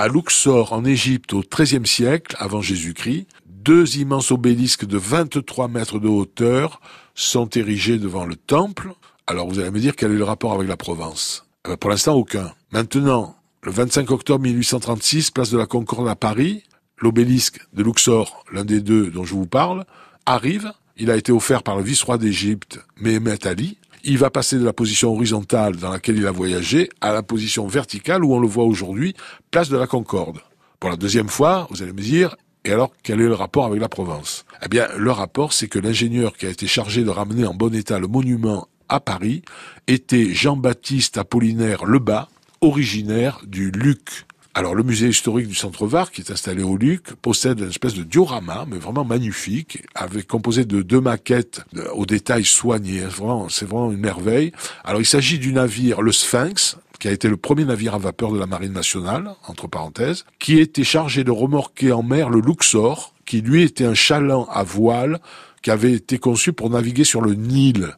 à Luxor en Égypte au XIIIe siècle avant Jésus-Christ, deux immenses obélisques de 23 mètres de hauteur sont érigés devant le temple. Alors vous allez me dire quel est le rapport avec la Provence? Euh, Pour l'instant, aucun. Maintenant, le 25 octobre 1836, place de la Concorde à Paris, l'obélisque de Luxor, l'un des deux dont je vous parle, arrive. Il a été offert par le vice-roi d'Égypte, Mehemet Ali. Il va passer de la position horizontale dans laquelle il a voyagé à la position verticale où on le voit aujourd'hui, place de la Concorde. Pour la deuxième fois, vous allez me dire, et alors, quel est le rapport avec la Provence? Eh bien, le rapport, c'est que l'ingénieur qui a été chargé de ramener en bon état le monument à Paris était Jean-Baptiste Apollinaire Lebas, originaire du Luc. Alors, le musée historique du Centre Var, qui est installé au Luc, possède une espèce de diorama, mais vraiment magnifique, avec composé de deux maquettes aux détails soignés. C'est vraiment une merveille. Alors, il s'agit du navire le Sphinx, qui a été le premier navire à vapeur de la marine nationale, entre parenthèses, qui était chargé de remorquer en mer le Luxor, qui lui était un chaland à voile qui avait été conçu pour naviguer sur le Nil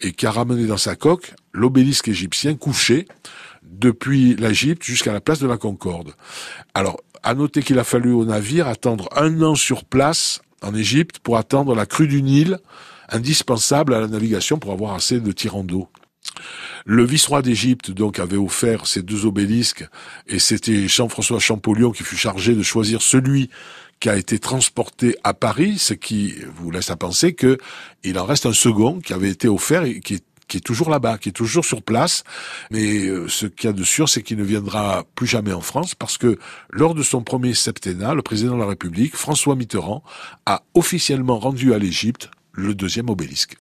et qui a ramené dans sa coque l'obélisque égyptien couché depuis l'Égypte jusqu'à la place de la Concorde. Alors, à noter qu'il a fallu au navire attendre un an sur place en Égypte pour attendre la crue du Nil, indispensable à la navigation pour avoir assez de tirants d'eau. Le vice-roi d'Égypte donc avait offert ces deux obélisques et c'était Jean-François Champollion qui fut chargé de choisir celui qui a été transporté à Paris, ce qui vous laisse à penser que il en reste un second qui avait été offert et qui est qui est toujours là-bas, qui est toujours sur place. Mais euh, ce qu'il y a de sûr, c'est qu'il ne viendra plus jamais en France parce que lors de son premier septennat, le président de la République, François Mitterrand, a officiellement rendu à l'Égypte le deuxième obélisque.